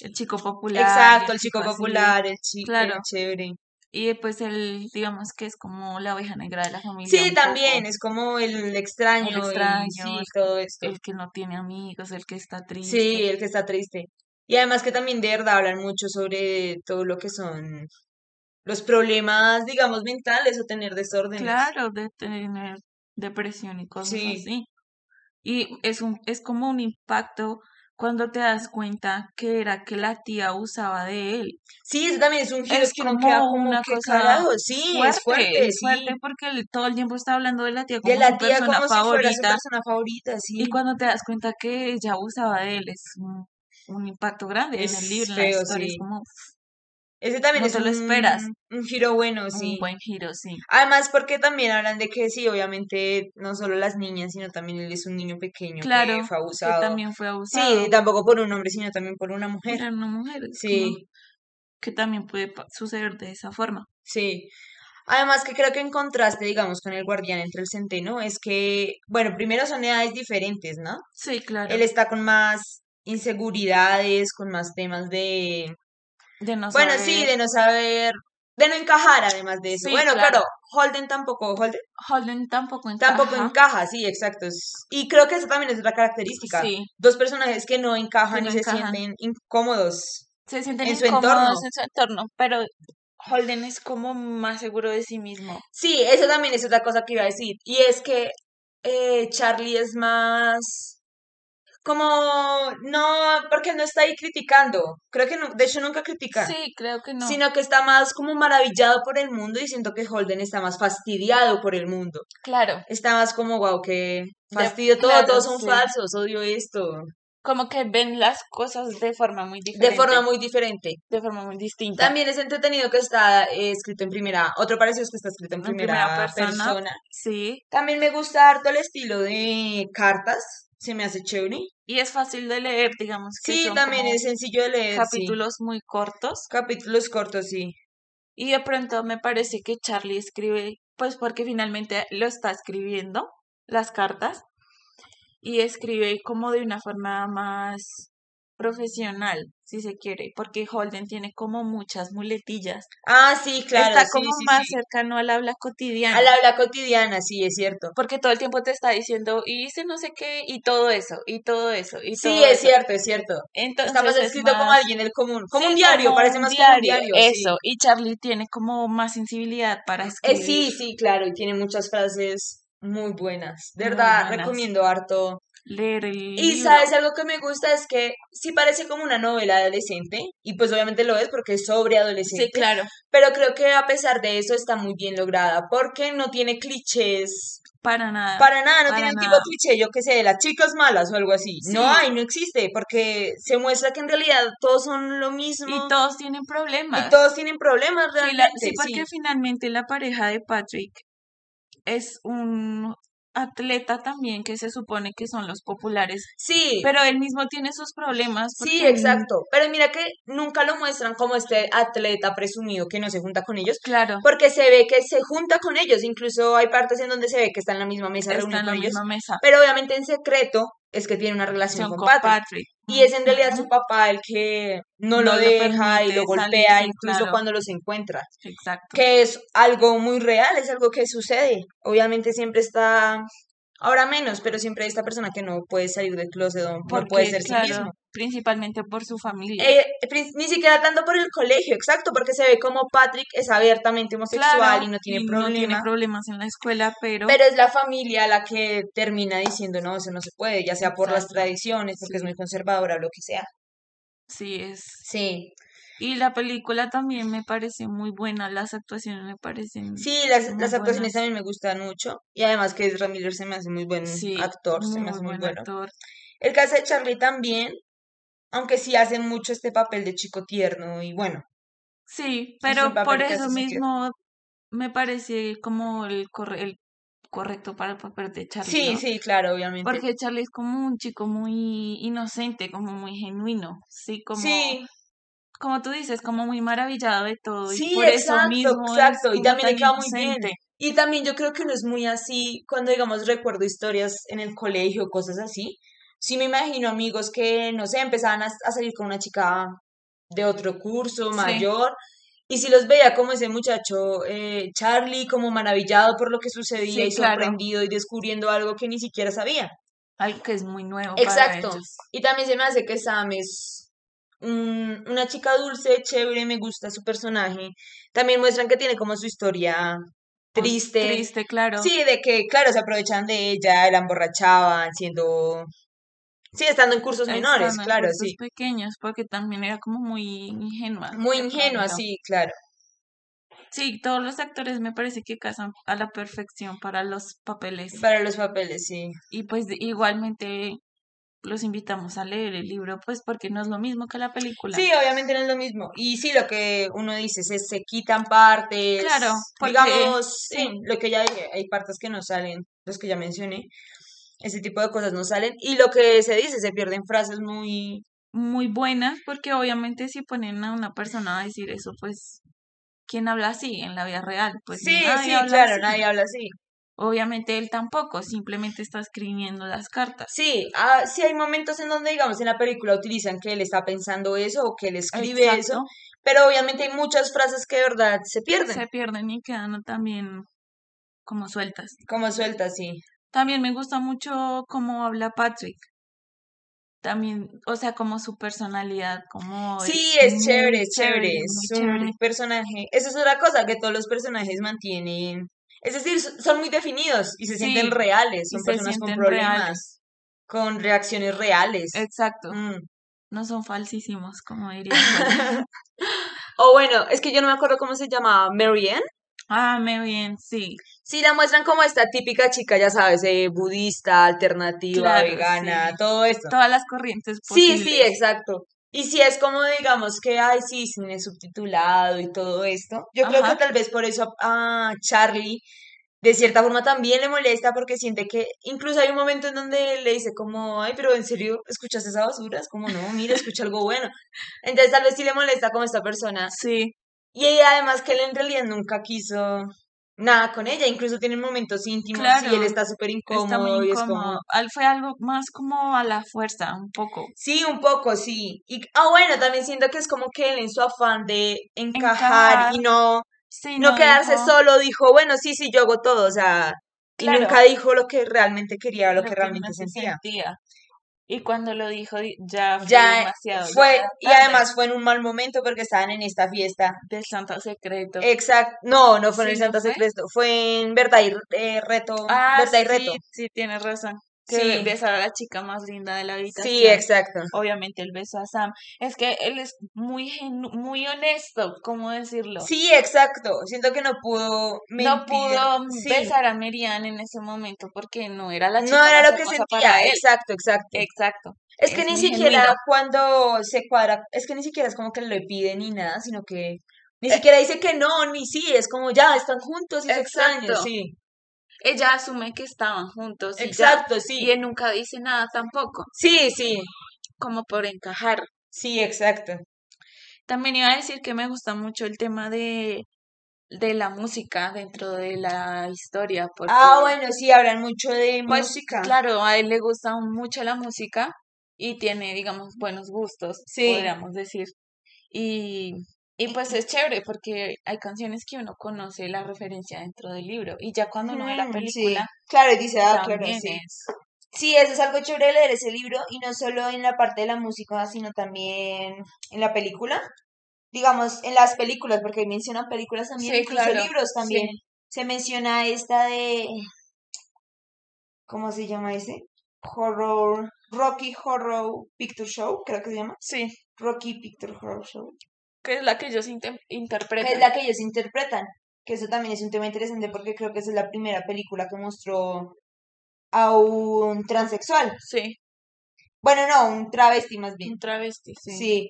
el chico popular. Exacto, el el chico chico así. popular, el chico Claro. chévere. Y pues él, digamos que es como la oveja negra de la familia. Sí, también, poco. es como el extraño, El y extraño, sí, todo esto. el que no tiene amigos, el que está triste. Sí, el que está triste. Y además que también de verdad hablan mucho sobre todo lo que son los problemas, digamos, mentales o tener desórdenes. Claro, de tener depresión y cosas Sí, así. Y es un, es como un impacto cuando te das cuenta que era que la tía abusaba de él. sí, eso también es un giro Es que uno queda como como, una ¿qué cosa carajo? Sí, es fuerte, fuerte, es fuerte sí. porque él todo el tiempo está hablando de la tía De como la su tía persona como si fuera su favorita. persona favorita, Y sí. cuando te das cuenta que ella abusaba de él, es un, un impacto grande en el Es libro, en la feo, historia. Es sí. como, Ese también no es te lo esperas. un, un giro bueno, Un sí. buen giro, sí. Además, porque también hablan de que sí, obviamente, no solo las niñas, sino también él es un niño pequeño que Claro, fue que abusado. también fue Sí, abusado. tampoco por un hombre, sino también por una mujer. Era una mujer, como Sí, que también puede suceder de esa forma. sí. Además que creo que en contraste, digamos, con el guardián entre el centeno, es que, bueno, primero son edades diferentes, ¿no? Sí, Él claro, está con más inseguridades, con más temas de, de no bueno, sí, saber. de no saber, de no encajar además de eso. Sí, Bueno, claro. claro, Holden tampoco, Holden Holden tampoco tampoco encaja. encaja, sí, exacto. Y creo que eso también es otra característica. Sí, Dos personajes que no que encajan no y se sienten incómodos Se sienten en su incómodos entorno. en su entorno, pero Holden es como más seguro de sí mismo. Sí, eso también es otra cosa que iba a decir. Y es que eh, Charlie es más como, no, porque no está ahí criticando. Creo que no, de hecho nunca critica. Sí, creo que no. Sino que está más como maravillado por el mundo y siento que Holden está más fastidiado por el mundo. Claro, Está más como, wow, qué de, fastidio todo, claro, todos son sí. falsos, odio esto. Como que ven las cosas de forma muy De diferente, forma muy diferente. de forma muy distinta. También es entretenido que está eh, escrito en primera, otro parecido es que está escrito en primera persona, persona. sí. También me gusta harto el estilo de cartas, se me hace chévere. Y es fácil de leer, digamos que Sí, son también es sencillo de leer, sí. capítulos muy cortos. Capítulos cortos, sí. Y de pronto me parece que Charlie escribe, pues porque finalmente lo está escribiendo, las cartas, y escribe como de una forma más profesional, si se quiere, porque Holden tiene como muchas muletillas. Ah, sí, claro, Está sí, como sí, más sí. cercano al habla Al cotidiana, habla cotidiana, sí, es cierto. porque todo el tiempo te está diciendo, y hice no sé qué, y todo eso, y todo eso, y Sí, todo es eso. cierto, es cierto. Está más Entonces es escrito como alguien del común, como sí, un diario, como parece más como un diario, diario, sí. eso, y Charlie tiene como más sensibilidad para Eh, escribir sí, sí, claro, y tiene muchas frases muy buenas. De verdad, buenas. recomiendo harto. Leer el Y sabes, algo que me gusta es que sí parece como una novela adolescente, y pues obviamente lo es porque es sobre Sí, adolescente, claro, pero creo que a pesar de eso está muy bien lograda, porque no tiene clichés para nada, para nada, no para tiene un tipo nada. cliché, yo qué sé, de las chicas malas o algo así. No Sí, hay, no existe, porque se muestra que en realidad todos son lo y mismo todos tienen y problemas. todos tienen problemas Sí, la, realmente, sí, porque sí. finalmente la pareja de Patrick es un atleta también que se supone que son los populares, Sí, pero él mismo tiene sus problemas Sí, exacto. Pero mira que nunca lo muestran como este atleta presumido que no se junta con ellos, claro, porque se ve que se junta con ellos. Incluso hay partes en donde se ve que está en la misma mesa está en la ellos, misma mesa pero obviamente en secreto es que tiene una relación son con Patrick. Patrick. Y es en realidad su papá el que no lo No lo deja y lo golpea incluso claro, cuando los encuentra, exacto. que es algo muy real, es algo que sucede. Obviamente siempre está, ahora menos, pero siempre hay esta persona que no puede salir del closet o no puede ser sí claro, mismo. principalmente por su familia. Eh, ni siquiera tanto por el colegio, exacto, porque se ve como Patrick es abiertamente homosexual Claro, y no tiene y no tiene problema, problemas en la escuela, pero pero es la familia la que termina diciendo, no, eso no se puede, ya sea por las tradiciones, porque es sí, muy conservadora o lo que sea. sí es. Sí, Y la película también me parece muy buena, las actuaciones me parecen sí, las, muy las actuaciones buenas. también me gustan mucho y además que Miller se me hace muy buen Sí, actor, se me hace muy buen bueno. actor. El caso de Charlie también, aunque sí hace mucho este papel de chico tierno y bueno, Sí, es pero por eso sentido. mismo me parece como el, corre- el correcto para el papel de Charlie. Sí, ¿no? sí, claro, obviamente. Porque Charlie es como un chico muy inocente, como muy genuino, sí, como, Sí, como tú dices, como muy maravillado de todo y sí, por eso exacto, mismo es exacto. Y también le queda muy bien. Y también yo creo que uno es muy así, cuando digamos recuerdo historias en el colegio, cosas así. Sí me imagino amigos que, no sé, empezaban a, a salir con una chica de otro curso, Sí, mayor, y si los veía como ese muchacho eh, Charlie, como maravillado por lo que sucedía sí, y claro, sorprendido y descubriendo algo que ni siquiera sabía. algo que es muy nuevo para Exacto. ellos. Y también se me hace que Sam es un- una chica dulce, chévere, me gusta su personaje. También muestran que tiene como su historia triste. triste, claro, Sí, de que, claro, se aprovechan de ella, la emborrachaban, siendo... Sí, estando en cursos menores, en claro, puestos sí. pequeños, porque también era como muy ingenua Muy ingenua, sí, claro. Sí, todos los actores me parece que casan a la perfección para los papeles. Para los papeles, sí. Y pues igualmente los invitamos a leer el libro, pues porque no es lo mismo que la película. Sí, obviamente no es lo mismo. Y sí, lo que uno dice, se, se quitan partes, Claro, porque digamos, sí, sí, lo que ya dije, hay partes que no salen, los que ya mencioné, ese tipo de cosas no salen. Y lo que se dice, se pierden frases muy... muy buenas, porque obviamente si ponen a una persona a decir eso, pues, ¿quién habla así en la vida real? Pues Sí, sí, claro, así. nadie habla así. Obviamente él tampoco, simplemente está escribiendo las cartas. Sí, ah, sí hay momentos en donde, digamos, en la película utilizan que él está pensando eso o que él escribe eso, pero obviamente hay muchas frases que de verdad se pierden, Se pierden y quedan también como sueltas. como sueltas, sí. También me gusta mucho cómo habla Patrick. También, o sea, como su personalidad, como Sí, es es chévere, es chévere, es chévere. un personaje, esa es otra cosa que todos los personajes mantienen, es decir, so- son muy definidos y se sienten reales, son personas con problemas, reales. con reacciones reales. Exacto. Mm. No son falsísimos, como diría. O bueno, es que yo no me acuerdo cómo se llamaba, Marianne. Ah, bien, sí. Sí, la muestran como esta típica chica, ya sabes, eh, budista, alternativa, Claro, vegana, sí. todo esto. Todas las corrientes Sí, sí, exacto. Y si es como, digamos, que, ay, sí, cine subtitulado y todo esto, yo creo que tal vez por eso a, a Charlie, de cierta forma, también le molesta porque siente que, incluso hay un momento en donde le dice como, ay, pero en serio, ¿escuchas esa basura? Es como, no, mira, escucha algo bueno. Entonces tal vez sí le molesta como esta persona. Sí, Y ella, además que él en realidad nunca quiso nada con ella, incluso tienen momentos íntimos y él claro. está súper Está incómodo y es como... Fue algo más como a la fuerza, un poco. Sí, un poco, sí. Y, ah, bueno, también siento que es como que él en su afán de encajar Encajar. y no, Sí, no no quedarse dijo solo, dijo, bueno, sí, sí, yo hago todo, o sea, y Claro. nunca dijo lo que realmente quería, lo lo que realmente sentía. sentía. Y cuando lo dijo, di- ya fue Ya demasiado, fue, y además fue en un mal momento porque estaban en esta fiesta. Del Santo Secreto. Exacto, no, no fue en el ¿Sí, no Santa fue? Secreto, fue en Verdad y eh, Reto, Ah, Verdad y sí, Reto. sí, tienes razón. Que Sí, besar a la chica más linda de la sí, habitación. exacto. Obviamente él besó a Sam. Es que él es muy genu- muy honesto, ¿cómo decirlo? Sí, exacto. Siento que no pudo No pudo Sí, besar a Merian en ese momento porque no era la no chica era más lo que sentía. Exacto, exacto. Exacto. Es que Es ni siquiera genuino. cuando se cuadra, es que ni siquiera es como que le pide ni nada, sino que ni Eh, siquiera dice que no, ni sí, es como ya están juntos y se extrañan, sí. Ella asume que estaban juntos y ya. Exacto, Y sí. él nunca dice nada tampoco, Sí, sí, como por encajar. sí, exacto. También iba a decir que me gusta mucho el tema de, de la música dentro de la historia, Ah, bueno, sí, hablan mucho de pues música. claro, a él le gusta mucho la música y tiene, digamos, buenos gustos, Sí, podríamos decir. Y, y pues es chévere porque hay canciones que uno conoce la referencia dentro del libro y ya cuando uno ve la Ujú, sí, película claro, y dice, ah, claro, sí. es. Sí, eso es algo chévere de leer ese libro, y no solo en la parte de la música, sino también en la película. Digamos, en las películas, porque mencionan películas también, Sí, incluso claro, libros también. sí, Se menciona esta de, ¿cómo se llama ese? Horror, Rocky Horror Picture Show, creo que se llama. sí, Rocky Picture Horror Show. Que es la que ellos inte- Que es interpretan. la que ellos interpretan. Que eso también es un tema interesante porque creo que esa es la primera película que mostró a un transexual. Sí, Bueno, no, un travesti más bien. un travesti, sí. Sí.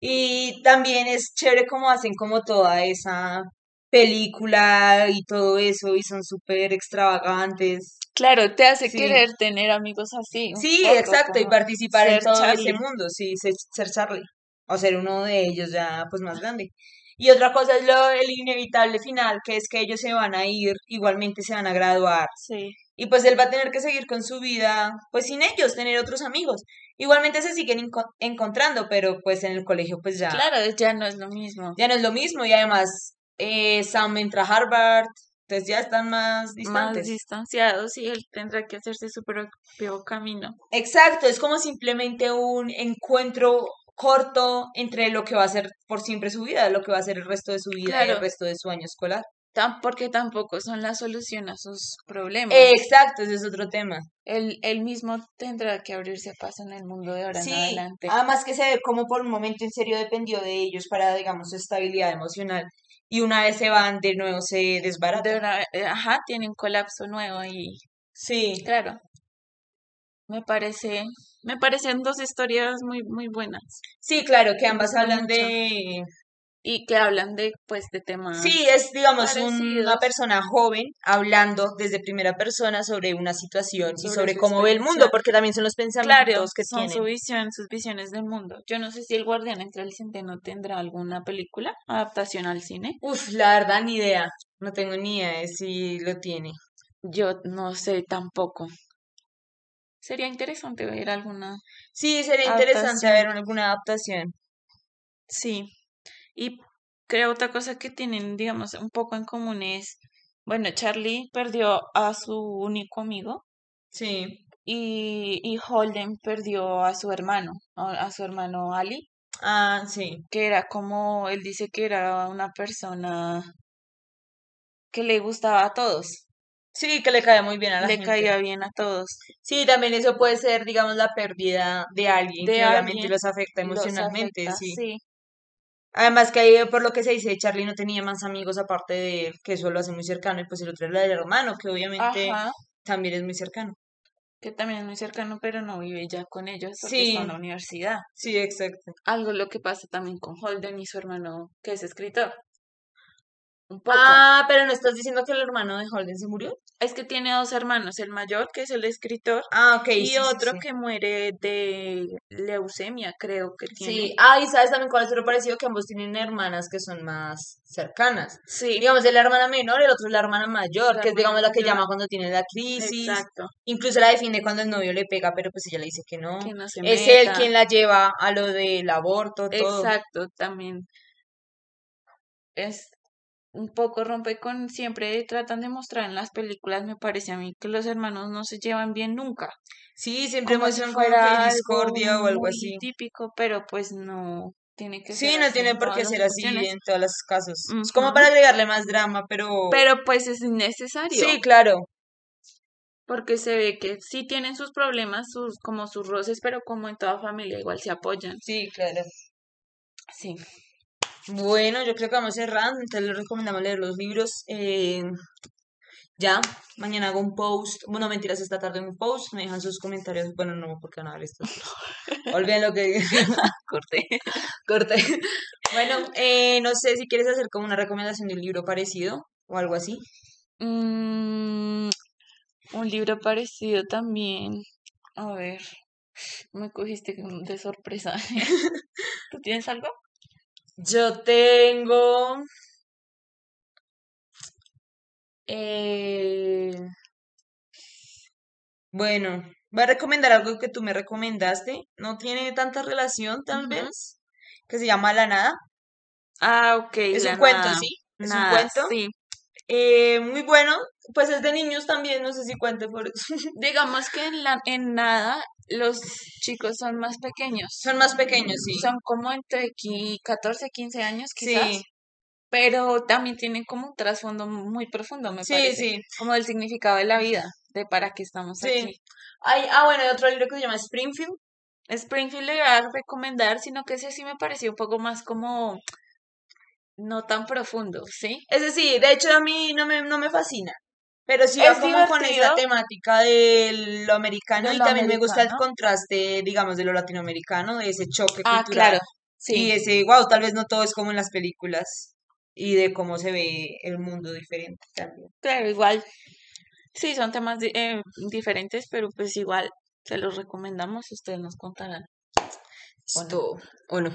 Y también es chévere cómo hacen como toda esa película y todo eso y son súper extravagantes. Claro, te hace Sí. querer tener amigos así. Sí, poco, exacto, y como participar en todo Charlie. ese mundo, sí, ser Charlie, o ser uno de ellos ya pues más grande. Y otra cosa es lo, el inevitable final, que es que ellos se van a ir, igualmente se van a graduar, Sí. y pues él va a tener que seguir con su vida, pues sin ellos, tener otros amigos. Igualmente se siguen enco- encontrando, pero pues en el colegio pues ya, Claro, ya no es lo mismo. ya no es lo mismo, y además eh, Sam entra a Harvard, entonces ya están más Más distantes. distanciados y él tendrá que hacerse su propio camino. Exacto, es como simplemente un encuentro corto entre lo que va a ser por siempre su vida, lo que va a ser el resto de su vida y el resto de su año escolar. Tam- porque tampoco son la solución a sus problemas. Exacto, ese es otro tema. Él, él mismo tendrá que abrirse paso en el mundo de ahora en adelante. además que se ve como por un momento en serio dependió de ellos para, digamos, su estabilidad emocional. Y una vez se van, de nuevo se De desbarata. una- eh, ajá, tiene un colapso nuevo y Sí, claro, me parece, me parecen dos historias muy, muy buenas sí, claro, que ambas hablan mucho. de... y que hablan de, pues, de temas Sí, es, digamos, un- una persona joven hablando desde primera persona sobre una situación y Sobre su cómo ve el mundo, porque también son los Claro, pensamientos que son su tienen. visión, sus visiones del mundo. Yo no sé si El Guardián entre el Centeno tendrá alguna película, adaptación al cine. Uf, la verdad, ni idea. No tengo ni idea de si lo tiene. Yo no sé tampoco. Sería interesante ver alguna. Sí, sería interesante Adaptación. ver alguna adaptación. Sí. Y creo otra cosa que tienen, digamos, un poco en común es, bueno, Charlie perdió a su único amigo Sí. y, y Holden perdió a su hermano, a, a su hermano Ali, Ah, sí. que era como, él dice que era una persona que le gustaba a todos, Sí, que le cae muy bien a la le gente. caía bien a todos. Sí, también eso puede ser, digamos, la pérdida de alguien De que obviamente los afecta los emocionalmente, afecta, sí. sí. Además que ahí, por lo que se dice, Charlie no tenía más amigos aparte de él, que eso lo hace muy cercano, y pues el otro era el hermano, que obviamente Ajá, también es muy cercano. que también es muy cercano, pero no vive ya con ellos porque Sí. está en la universidad. Sí, exacto. Algo lo que pasa también con Holden y su hermano, que es escritor. Un poco. Ah, pero no estás diciendo que el hermano de Holden se murió. Es que tiene dos hermanos, el mayor, que es el escritor, Ah, ok, y sí, otro sí. que muere de leucemia, creo que tiene. Sí, ah, y sabes también cuál es otro parecido, que ambos tienen hermanas que son más cercanas. Sí, Digamos, es la hermana menor, el otro es la hermana mayor, La que es, digamos, la que llama cuando tiene la crisis. exacto. Incluso la defiende cuando el novio le pega, pero pues ella le dice que no. Que no se Es él meta. quien la lleva a lo del aborto, todo. Exacto, también. Es un poco rompe con siempre tratan de mostrar en las películas, me parece a mí, que los hermanos no se llevan bien nunca. Sí, siempre Como si muestran fuera algo discordia o algo así. típico, pero pues no tiene que Sí, ser no así tiene en por qué ser así en todos los casos. Es como para agregarle más drama, pero... Pero pues es necesario, Sí, claro. porque se ve que sí tienen sus problemas, sus como sus roces, pero como en toda familia igual se apoyan. Sí, claro. Sí. Bueno, yo creo que vamos cerrando, entonces les recomendamos leer los libros. eh, ya, mañana hago un post, bueno, mentiras, esta tarde un post, me dejan sus comentarios, bueno, no, porque van a ver esto. Olviden lo que Corté. corté. Bueno, eh, no sé si quieres hacer como una recomendación de un libro parecido o algo así. Mm, un libro parecido también. A ver, me cogiste de sorpresa. ¿Tú tienes algo? Yo tengo... eh, bueno, voy a recomendar algo que tú me recomendaste. No tiene tanta relación, tal vez. Que se llama La Nada. Ah, ok, Es un cuento. ¿sí? Es un cuento. sí. Eh, muy bueno. Pues es de niños también, no sé si cuente por eso. Digamos que en la, en nada los chicos son más pequeños. Son más pequeños, sí. Son como entre qui- 14, 15 años quizás. Sí, Pero también tienen como un trasfondo muy profundo, me sí, parece. sí. Como del significado de la vida, de para qué estamos Sí. aquí. Hay, ah, bueno, hay otro libro que se llama Springfield. Springfield le voy a recomendar, sino que ese sí me pareció un poco más como no tan profundo, ¿sí? Ese sí, de hecho a mí no me, no me fascina. Pero sí va como con esa temática de lo americano y también me gusta el contraste, digamos, de lo latinoamericano, de ese choque ah, cultural. Claro. Y ese, wow, tal vez no todo es como en las películas y de cómo se ve el mundo diferente también. Claro, igual, sí, son temas eh, diferentes, pero pues igual se los recomendamos y ustedes nos contarán. O no. O no.